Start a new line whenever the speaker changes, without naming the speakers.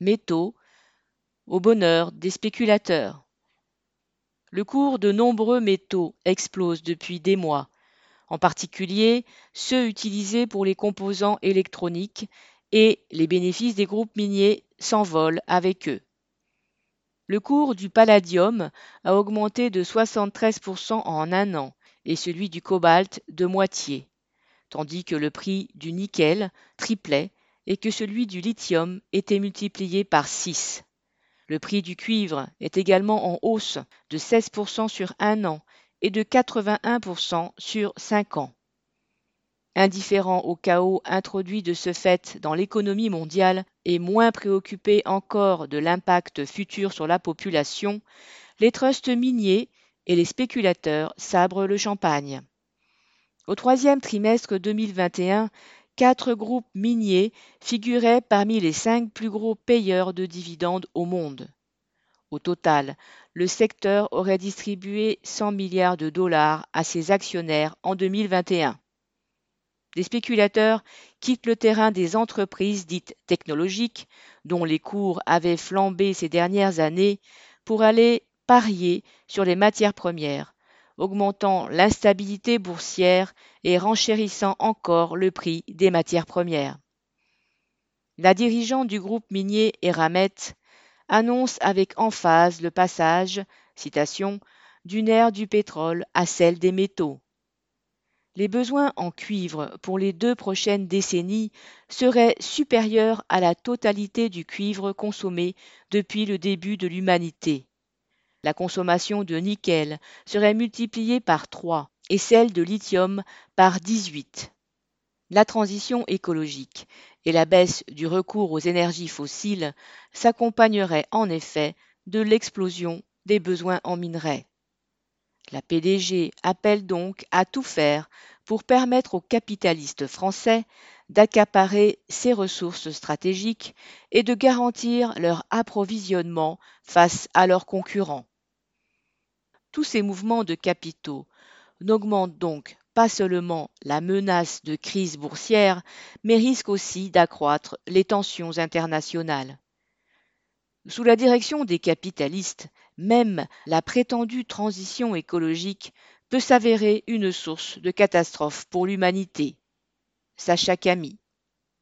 métaux, au bonheur des spéculateurs. Le cours de nombreux métaux explose depuis des mois, en particulier ceux utilisés pour les composants électroniques, et les bénéfices des groupes miniers s'envolent avec eux. Le cours du palladium a augmenté de 73% en un an et celui du cobalt de moitié, tandis que le prix du nickel triplait et que celui du lithium était multiplié par 6. Le prix du cuivre est également en hausse de 16% sur un an et de 81% sur cinq ans. Indifférent au chaos introduit de ce fait dans l'économie mondiale et moins préoccupé encore de l'impact futur sur la population, les trusts miniers et les spéculateurs sabrent le champagne. Au troisième trimestre 2021, quatre groupes miniers figuraient parmi les cinq plus gros payeurs de dividendes au monde. Au total, le secteur aurait distribué 100 milliards de dollars à ses actionnaires en 2021. Des spéculateurs quittent le terrain des entreprises dites technologiques, dont les cours avaient flambé ces dernières années, pour aller parier sur les matières premières, augmentant l'instabilité boursière et renchérissant encore le prix des matières premières. La dirigeante du groupe minier Eramet annonce avec emphase le passage, citation, d'une ère du pétrole à celle des métaux. Les besoins en cuivre pour les deux prochaines décennies seraient supérieurs à la totalité du cuivre consommé depuis le début de l'humanité. La consommation de nickel serait multipliée par 3 et celle de lithium par 18. La transition écologique et la baisse du recours aux énergies fossiles s'accompagneraient en effet de l'explosion des besoins en minerais. La PDG appelle donc à tout faire pour permettre aux capitalistes français d'accaparer ces ressources stratégiques et de garantir leur approvisionnement face à leurs concurrents. Tous ces mouvements de capitaux n'augmentent donc pas seulement la menace de crise boursière, mais risquent aussi d'accroître les tensions internationales. Sous la direction des capitalistes, même la prétendue transition écologique peut s'avérer une source de catastrophe pour l'humanité. Sacha Camille